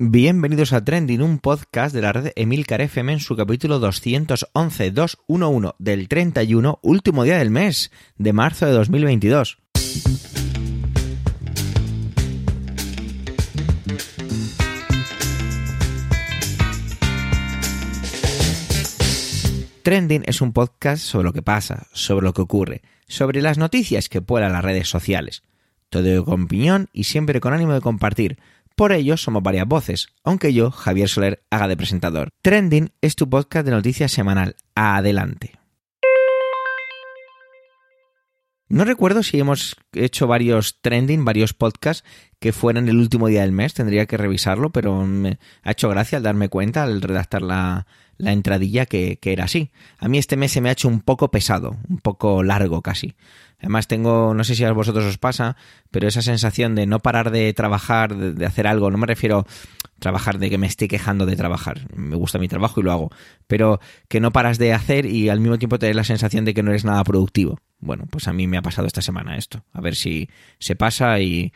Bienvenidos a Trending, un podcast de la red Emilcar FM en su capítulo 211, 211 del 31, último día del mes de marzo de 2022. Trending es un podcast sobre lo que pasa, sobre lo que ocurre, sobre las noticias que pueblan las redes sociales. Todo con opinión y siempre con ánimo de compartir por ello somos varias voces, aunque yo, Javier Soler, haga de presentador. Trending es tu podcast de noticias semanal. Adelante. No recuerdo si hemos hecho varios trending, varios podcasts que fueran el último día del mes, tendría que revisarlo, pero me ha hecho gracia al darme cuenta al redactar la, la entradilla que, que, era así. A mí este mes se me ha hecho un poco pesado, un poco largo casi. Además tengo, no sé si a vosotros os pasa, pero esa sensación de no parar de trabajar, de, hacer algo, no me refiero a trabajar de que me esté quejando de trabajar, me gusta mi trabajo y lo hago, pero que no paras de hacer y al mismo tiempo tener la sensación de que no eres nada productivo. Bueno, pues a mí me ha pasado esta semana esto, a ver si se pasa y,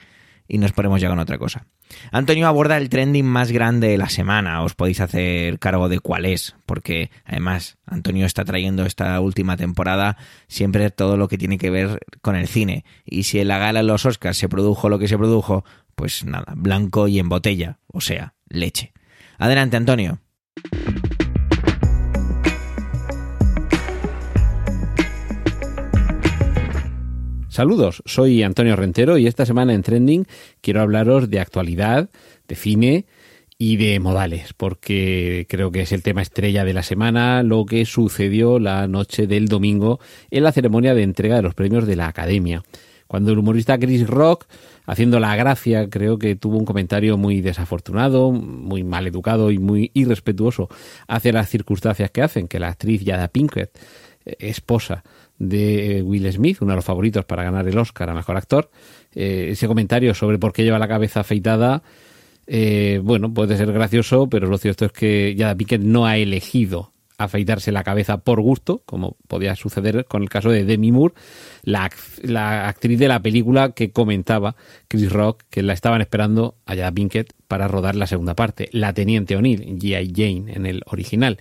y nos ponemos ya con otra cosa. Antonio aborda el trending más grande de la semana, os podéis hacer cargo de cuál es, porque además Antonio está trayendo esta última temporada siempre todo lo que tiene que ver con el cine, y si en la gala de los Oscars se produjo lo que se produjo, pues nada, blanco y en botella, o sea, leche. Adelante, Antonio. Saludos, soy Antonio Rentero y esta semana en Trending quiero hablaros de actualidad, de cine y de modales, porque creo que es el tema estrella de la semana, lo que sucedió la noche del domingo en la ceremonia de entrega de los premios de la Academia. Cuando el humorista Chris Rock, haciendo la gracia, creo que tuvo un comentario muy desafortunado, muy mal educado y muy irrespetuoso hacia las circunstancias que hacen que la actriz Yada Pinkett, eh, esposa de Will Smith, uno de los favoritos para ganar el Oscar a Mejor Actor. Eh, ese comentario sobre por qué lleva la cabeza afeitada, eh, bueno, puede ser gracioso, pero lo cierto es que Jada Pinkett no ha elegido afeitarse la cabeza por gusto, como podía suceder con el caso de Demi Moore, la, la actriz de la película que comentaba Chris Rock, que la estaban esperando a Jada Pinkett para rodar la segunda parte, la Teniente O'Neill, G.I. Jane en el original.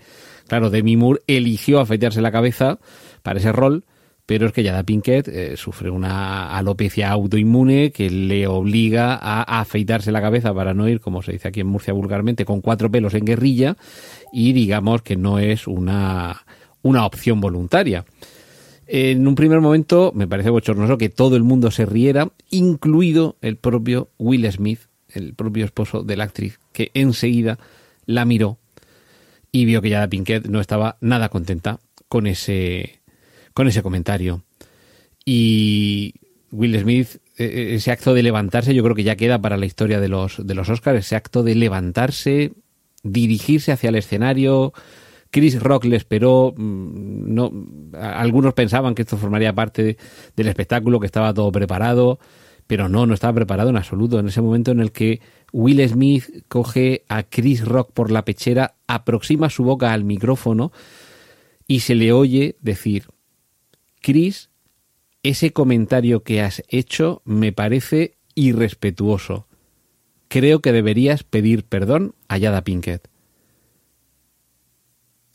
Claro, Demi Moore eligió afeitarse la cabeza para ese rol, pero es que Yada Pinkett eh, sufre una alopecia autoinmune que le obliga a afeitarse la cabeza para no ir, como se dice aquí en Murcia vulgarmente, con cuatro pelos en guerrilla y digamos que no es una, una opción voluntaria. En un primer momento me parece bochornoso que todo el mundo se riera, incluido el propio Will Smith, el propio esposo de la actriz, que enseguida la miró y vio que Yada Pinkett no estaba nada contenta con ese ese comentario. Y Will Smith, e, e, ese acto de levantarse, yo creo que ya queda para la historia de los, de los Oscars, ese acto de levantarse, dirigirse hacia el escenario. Chris Rock le esperó, mm, no, algunos pensaban que esto formaría parte del espectáculo, que estaba todo preparado, pero no, no estaba preparado en absoluto. En ese momento en el que Will Smith coge a Chris Rock por la pechera, aproxima su boca al micrófono y se le oye decir, Chris, ese comentario que has hecho me parece irrespetuoso. Creo que deberías pedir perdón a Yada Pinkett.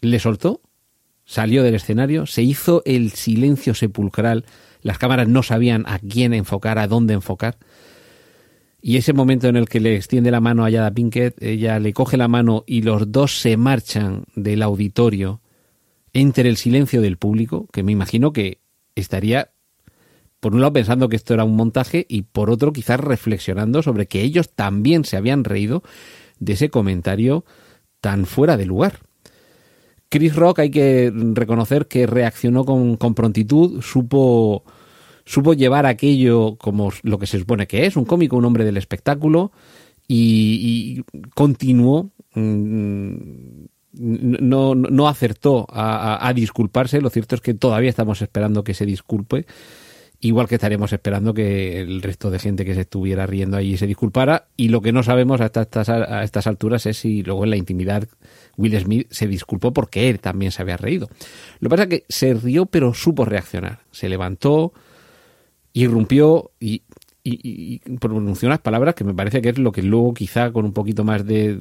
Le soltó, salió del escenario, se hizo el silencio sepulcral, las cámaras no sabían a quién enfocar, a dónde enfocar. Y ese momento en el que le extiende la mano a Yada Pinkett, ella le coge la mano y los dos se marchan del auditorio entre el silencio del público, que me imagino que estaría, por un lado, pensando que esto era un montaje y por otro, quizás reflexionando sobre que ellos también se habían reído de ese comentario tan fuera de lugar. Chris Rock hay que reconocer que reaccionó con, prontitud, supo, supo llevar aquello como lo que se supone que es, un cómico, un hombre del espectáculo, y, y continuó mm, no, no acertó a, disculparse. Lo cierto es que todavía estamos esperando que se disculpe. Igual que estaremos esperando que el resto de gente que se estuviera riendo allí se disculpara. Y lo que no sabemos hasta estas, a estas alturas es si luego en la intimidad Will Smith se disculpó porque él también se había reído. Lo que pasa es que se rió pero supo reaccionar. Se levantó, irrumpió y y, pronunció unas palabras que me parece que es lo que luego quizá con un poquito más de,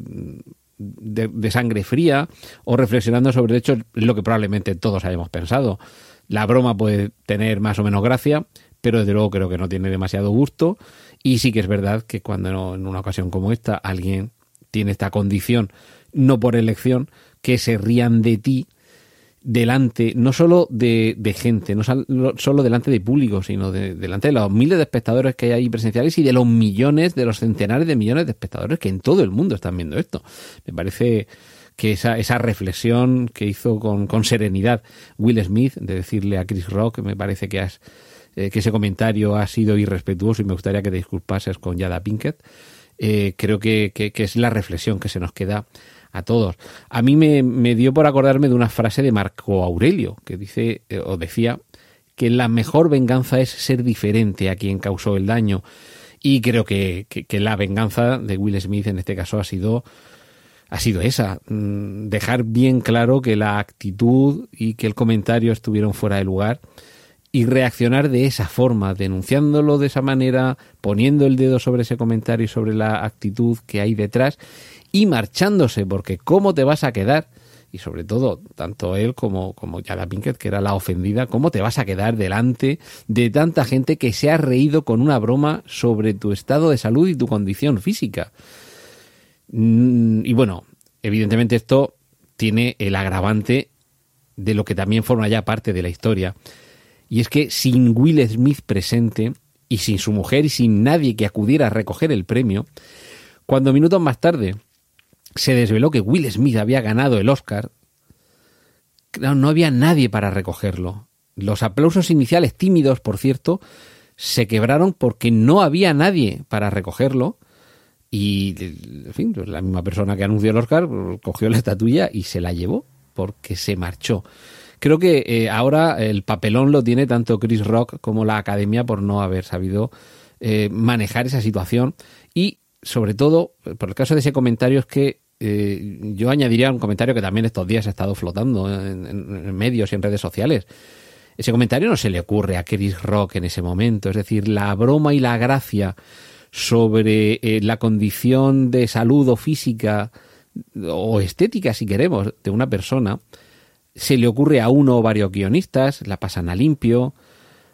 de, sangre fría o reflexionando sobre el hecho es lo que probablemente todos hayamos pensado. La broma puede tener más o menos gracia, pero desde luego creo que no tiene demasiado gusto y sí que es verdad que cuando en una ocasión como esta alguien tiene esta condición, no por elección, que se rían de ti delante, no solo de, gente, no solo delante de público, sino delante de los miles de espectadores que hay ahí presenciales y de los millones, de los centenares de millones de espectadores que en todo el mundo están viendo esto. Me parece que esa, esa reflexión que hizo con, con serenidad Will Smith, de decirle a Chris Rock, me parece que, has, eh, que ese comentario ha sido irrespetuoso y me gustaría que te disculpases con Yada Pinkett. Eh, creo que, que es la reflexión que se nos queda a todos. A mí me, dio por acordarme de una frase de Marco Aurelio, que dice, eh, o decía, que la mejor venganza es ser diferente a quien causó el daño. Y creo que, la venganza de Will Smith en este caso ha sido, ha sido esa, mm, dejar bien claro que la actitud y que el comentario estuvieron fuera de lugar y reaccionar de esa forma, denunciándolo de esa manera, poniendo el dedo sobre ese comentario y sobre la actitud que hay detrás y marchándose, porque ¿cómo te vas a quedar? Y sobre todo, tanto él como, como Yada Pinkett, que era la ofendida, ¿cómo te vas a quedar delante de tanta gente que se ha reído con una broma sobre tu estado de salud y tu condición física? Mm, y bueno, evidentemente esto tiene el agravante de lo que también forma ya parte de la historia. Y es que sin Will Smith presente, y sin su mujer y sin nadie que acudiera a recoger el premio, cuando minutos más tarde se desveló que Will Smith había ganado el Oscar, no había nadie para recogerlo. Los aplausos iniciales, tímidos, por cierto, se quebraron porque no había nadie para recogerlo. Y, en fin, pues la misma persona que anunció el Oscar cogió la estatuilla y se la llevó porque se marchó. Creo que eh, ahora el papelón lo tiene tanto Chris Rock como la academia por no haber sabido eh, manejar esa situación. Y sobre todo, por el caso de ese comentario, es que eh, yo añadiría un comentario que también estos días ha estado flotando en, medios y en redes sociales. Ese comentario no se le ocurre a Chris Rock en ese momento. Es decir, la broma y la gracia sobre eh, la condición de salud o física o estética, si queremos, de una persona, se le ocurre a uno o varios guionistas, la pasan a limpio,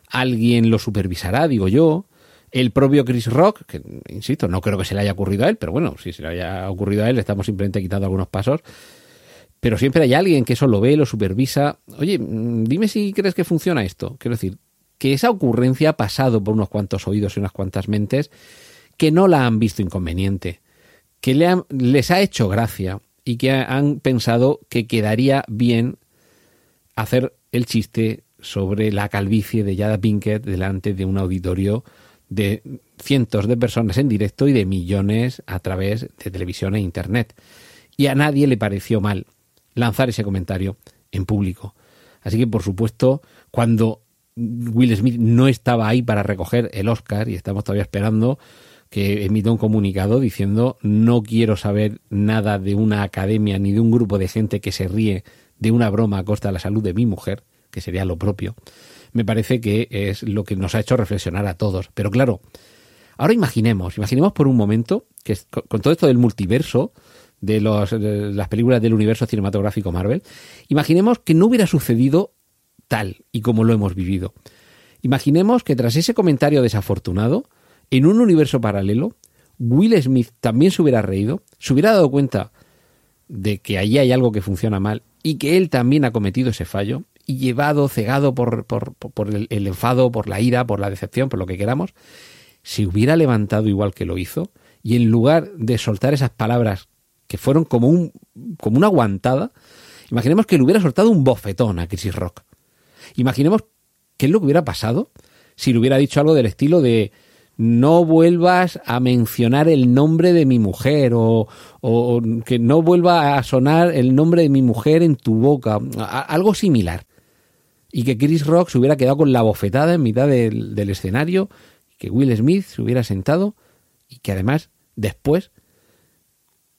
alguien lo supervisará, digo yo, el propio Chris Rock, que insisto, no creo que se le haya ocurrido a él, pero bueno, si se le haya ocurrido a él, estamos simplemente quitando algunos pasos. Pero siempre hay alguien que eso lo ve, lo supervisa. Oye, mm, dime si crees que funciona esto. Quiero decir, que esa ocurrencia ha pasado por unos cuantos oídos y unas cuantas mentes que no la han visto inconveniente, que le les ha hecho gracia y que han pensado que quedaría bien hacer el chiste sobre la calvicie de Yada Pinkett delante de un auditorio de cientos de personas en directo y de millones a través de televisión e internet. Y a nadie le pareció mal lanzar ese comentario en público. Así que, por supuesto, cuando Will Smith no estaba ahí para recoger el Oscar y estamos todavía esperando que emita un comunicado diciendo no quiero saber nada de una academia ni de un grupo de gente que se ríe de una broma a costa de la salud de mi mujer, que sería lo propio me parece que es lo que nos ha hecho reflexionar a todos. Pero claro, ahora imaginemos, imaginemos por un momento que con todo esto del multiverso, de, las películas del universo cinematográfico Marvel, imaginemos que no hubiera sucedido tal y como lo hemos vivido. Imaginemos que tras ese comentario desafortunado, en un universo paralelo, Will Smith también se hubiera reído, se hubiera dado cuenta de que allí hay algo que funciona mal y que él también ha cometido ese fallo y llevado, cegado por, el, enfado, por la ira, por la decepción, por lo que queramos, se hubiera levantado igual que lo hizo y en lugar de soltar esas palabras que fueron como, un, como una aguantada, imaginemos que le hubiera soltado un bofetón a Chris Rock. Imaginemos qué es lo que hubiera pasado si le hubiera dicho algo del estilo de no vuelvas a mencionar el nombre de mi mujer o, o, que no vuelva a sonar el nombre de mi mujer en tu boca, algo similar y que Chris Rock se hubiera quedado con la bofetada en mitad del, escenario, que Will Smith se hubiera sentado y que además después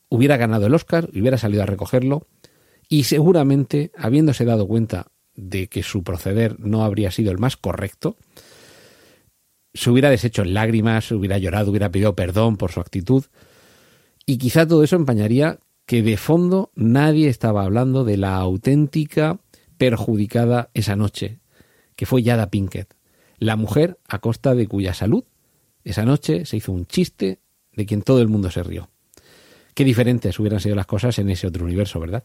hubiera ganado el Oscar, hubiera salido a recogerlo y seguramente, habiéndose dado cuenta de que su proceder no habría sido el más correcto, se hubiera deshecho en lágrimas, hubiera llorado, hubiera pedido perdón por su actitud. Y quizá todo eso empañaría que de fondo nadie estaba hablando de la auténtica perjudicada esa noche, que fue Yada Pinkett, la mujer a costa de cuya salud esa noche se hizo un chiste de quien todo el mundo se rió. Qué diferentes hubieran sido las cosas en ese otro universo, ¿verdad?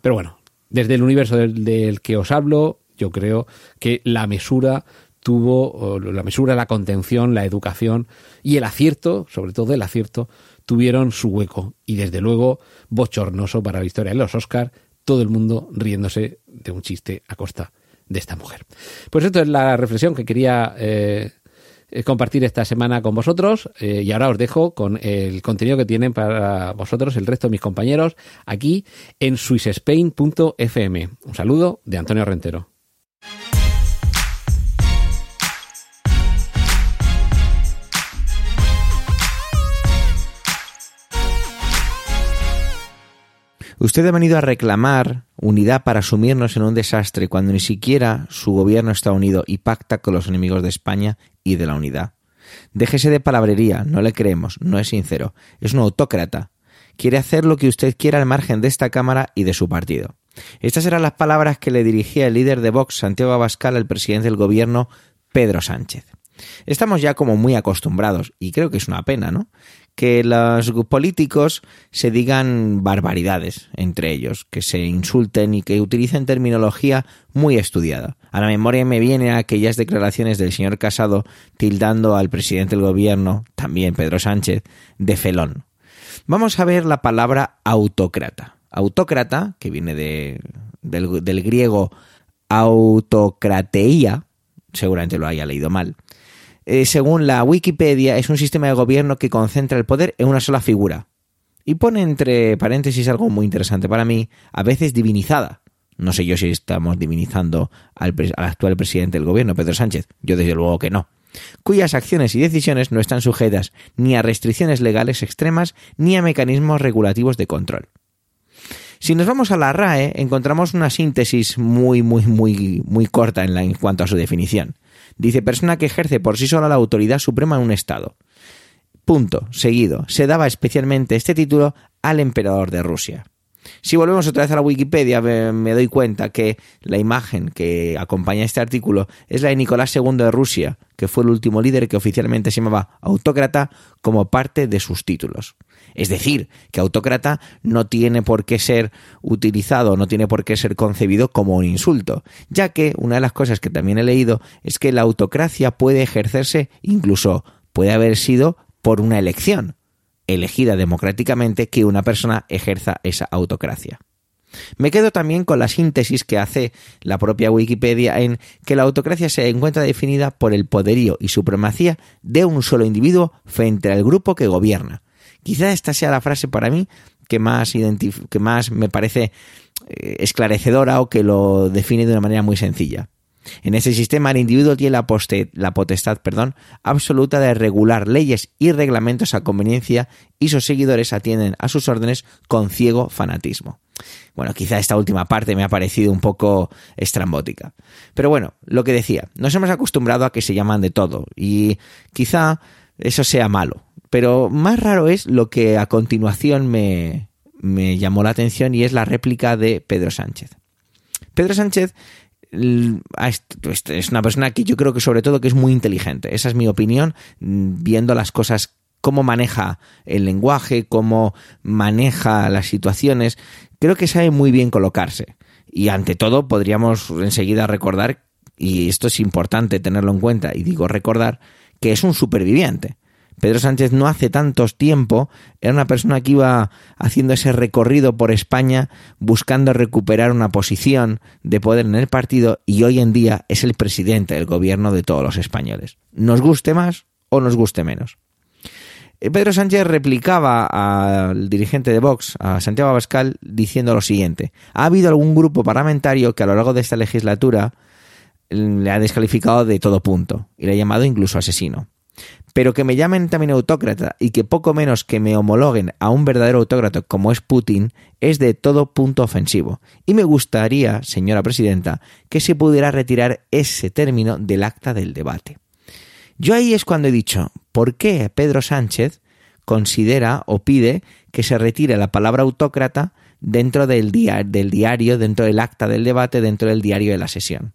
Pero bueno, desde el universo del, que os hablo, yo creo que la mesura tuvo, la mesura, la contención, la educación y el acierto, sobre todo el acierto, tuvieron su hueco. Y desde luego, bochornoso para la historia de los Oscar, todo el mundo riéndose de un chiste a costa de esta mujer. Pues esto es la reflexión que quería eh, compartir esta semana con vosotros eh, y ahora os dejo con el contenido que tienen para vosotros el resto de mis compañeros aquí en swissspain.fm. Un saludo de Antonio Rentero. Usted ha venido a reclamar unidad para sumirnos en un desastre cuando ni siquiera su gobierno está unido y pacta con los enemigos de España y de la unidad. Déjese de palabrería, no le creemos, no es sincero, es un autócrata. Quiere hacer lo que usted quiera al margen de esta Cámara y de su partido. Estas eran las palabras que le dirigía el líder de Vox, Santiago Abascal, al presidente del gobierno, Pedro Sánchez. Estamos ya como muy acostumbrados, y creo que es una pena, ¿no? Que los políticos se digan barbaridades entre ellos, que se insulten y que utilicen terminología muy estudiada. A la memoria me vienen aquellas declaraciones del señor Casado tildando al presidente del gobierno, también Pedro Sánchez, de felón. Vamos a ver la palabra autócrata. Autócrata, que viene de, del, del griego autocrateía, seguramente lo haya leído mal, eh, según la Wikipedia, es un sistema de gobierno que concentra el poder en una sola figura. Y pone entre paréntesis algo muy interesante para mí, a veces divinizada. No sé yo si estamos divinizando al, al actual presidente del gobierno, Pedro Sánchez. Yo desde luego que no cuyas acciones y decisiones no están sujetas ni a restricciones legales extremas ni a mecanismos regulativos de control. Si nos vamos a la RAE, encontramos una síntesis muy, muy, muy, muy corta en, la, en cuanto a su definición. Dice persona que ejerce por sí sola la autoridad suprema en un Estado. Punto. Seguido. Se daba especialmente este título al emperador de Rusia. Si volvemos otra vez a la Wikipedia, me, doy cuenta que la imagen que acompaña este artículo es la de Nicolás II de Rusia, que fue el último líder que oficialmente se llamaba autócrata como parte de sus títulos. Es decir, que autócrata no tiene por qué ser utilizado, no tiene por qué ser concebido como un insulto, ya que una de las cosas que también he leído es que la autocracia puede ejercerse, incluso puede haber sido por una elección, elegida democráticamente, que una persona ejerza esa autocracia. Me quedo también con la síntesis que hace la propia Wikipedia en que la autocracia se encuentra definida por el poderío y supremacía de un solo individuo frente al grupo que gobierna, Quizá esta sea la frase para mí que más, que más me parece eh, esclarecedora o que lo define de una manera muy sencilla. En ese sistema el individuo tiene la, la potestad perdón, absoluta de regular leyes y reglamentos a conveniencia y sus seguidores atienden a sus órdenes con ciego fanatismo. Bueno, quizá esta última parte me ha parecido un poco estrambótica. Pero bueno, lo que decía, nos hemos acostumbrado a que se llaman de todo y quizá eso sea malo. Pero más raro es lo que a continuación me, llamó la atención y es la réplica de Pedro Sánchez. Pedro Sánchez pues, es una persona que yo creo que sobre todo que es muy inteligente. Esa es mi opinión, viendo las cosas, cómo maneja el lenguaje, cómo maneja las situaciones. Creo que sabe muy bien colocarse. Y ante todo podríamos enseguida recordar, y esto es importante tenerlo en cuenta, y digo recordar, que es un superviviente. Pedro Sánchez no hace tantos tiempo era una persona que iba haciendo ese recorrido por España buscando recuperar una posición de poder en el partido y hoy en día es el presidente del gobierno de todos los españoles. Nos guste más o nos guste menos. Eh, Pedro Sánchez replicaba al dirigente de Vox, a Santiago Abascal, diciendo lo siguiente. Ha habido algún grupo parlamentario que a lo largo de esta legislatura le ha descalificado de todo punto y le ha llamado incluso asesino. Pero que me llamen también autócrata y que poco menos que me homologuen a un verdadero autócrata como es Putin es de todo punto ofensivo. Y me gustaría, señora presidenta, que se pudiera retirar ese término del acta del debate. Yo ahí es cuando he dicho, ¿por qué Pedro Sánchez considera o pide que se retire la palabra autócrata dentro del, diario, dentro del acta del debate, dentro del diario de la sesión?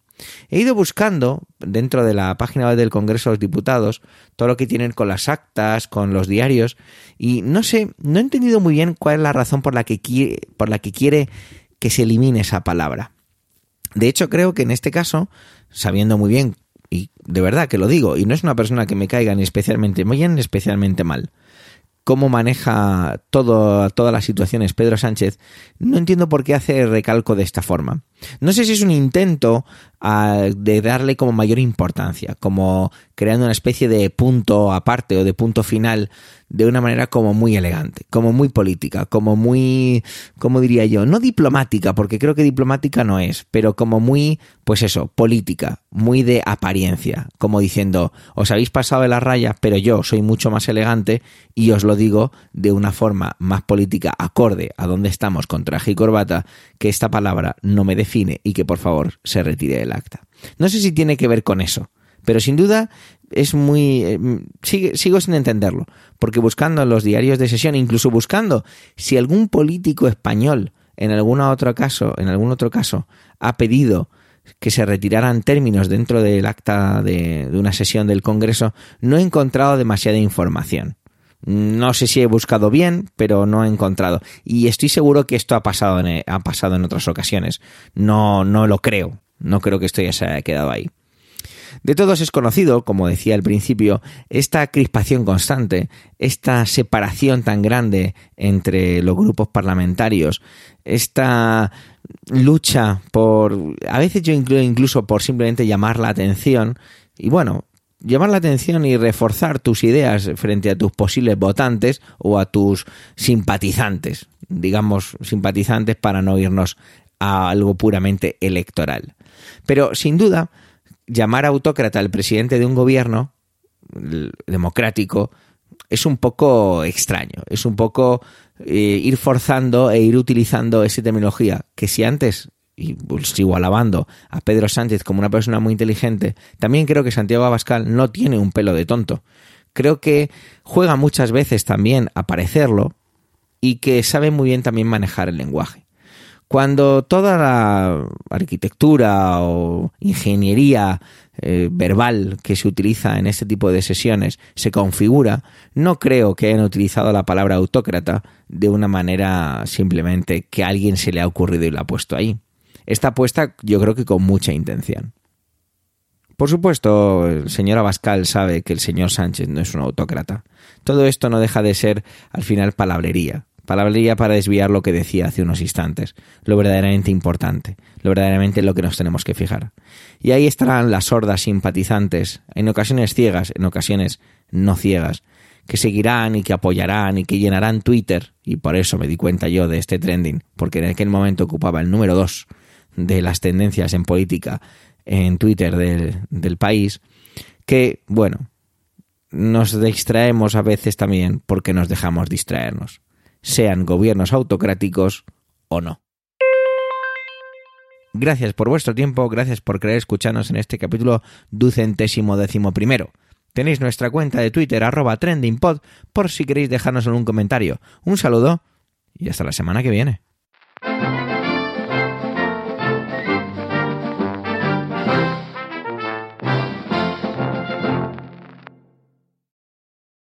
He ido buscando dentro de la página web del Congreso de los Diputados todo lo que tienen con las actas, con los diarios y no sé, no he entendido muy bien cuál es la razón por la que quiere, por la que quiere que se elimine esa palabra. De hecho, creo que en este caso, sabiendo muy bien, y de verdad que lo digo, y no es una persona que me caiga ni especialmente bien ni especialmente mal, cómo maneja todo, todas las situaciones Pedro Sánchez, no entiendo por qué hace recalco de esta forma. No sé si es un intento de darle como mayor importancia, como creando una especie de punto aparte o de punto final de una manera como muy elegante, como muy política, como muy, como diría yo, no diplomática, porque creo que diplomática no es, pero como muy, pues eso, política, muy de apariencia, como diciendo, os habéis pasado de la raya, pero yo soy mucho más elegante y os lo digo de una forma más política, acorde a donde estamos con traje y corbata, que esta palabra no me define y que por favor se retire acta. No sé si tiene que ver con eso, pero sin duda es muy... Eh, sigo sin entenderlo, porque buscando en los diarios de sesión, incluso buscando si algún político español en algún otro caso, en algún otro caso, ha pedido que se retiraran términos dentro del acta de, una sesión del Congreso, no he encontrado demasiada información. No sé si he buscado bien, pero no he encontrado. Y estoy seguro que esto ha pasado en, ha pasado en otras ocasiones. No, no lo creo. No creo que esto ya se haya quedado ahí. De todos es conocido, como decía al principio, esta crispación constante, esta separación tan grande entre los grupos parlamentarios, esta lucha por, a veces yo incluso por simplemente llamar la atención, y bueno, llamar la atención y reforzar tus ideas frente a tus posibles votantes o a tus simpatizantes, digamos simpatizantes para no irnos a algo puramente electoral. Pero sin duda, llamar autócrata al presidente de un gobierno democrático es un poco extraño, es un poco eh, ir forzando e ir utilizando esa terminología que si antes y pues, sigo alabando a Pedro Sánchez como una persona muy inteligente, también creo que Santiago Abascal no tiene un pelo de tonto. Creo que juega muchas veces también a parecerlo y que sabe muy bien también manejar el lenguaje. Cuando toda la arquitectura o ingeniería eh, verbal que se utiliza en este tipo de sesiones se configura, no creo que hayan utilizado la palabra autócrata de una manera simplemente que a alguien se le ha ocurrido y la ha puesto ahí. Está puesta yo creo que con mucha intención. Por supuesto, el señor Abascal sabe que el señor Sánchez no es un autócrata. Todo esto no deja de ser al final palabrería palabrería para desviar lo que decía hace unos instantes, lo verdaderamente importante, lo verdaderamente lo que nos tenemos que fijar. Y ahí estarán las sordas simpatizantes, en ocasiones ciegas, en ocasiones no ciegas, que seguirán y que apoyarán y que llenarán Twitter, y por eso me di cuenta yo de este trending, porque en aquel momento ocupaba el número dos de las tendencias en política en Twitter del, del país, que, bueno, nos distraemos a veces también porque nos dejamos distraernos sean gobiernos autocráticos o no. Gracias por vuestro tiempo, gracias por querer escucharnos en este capítulo ducentésimo décimo primero. Tenéis nuestra cuenta de Twitter arroba trendingpod por si queréis dejarnos algún comentario. Un saludo y hasta la semana que viene.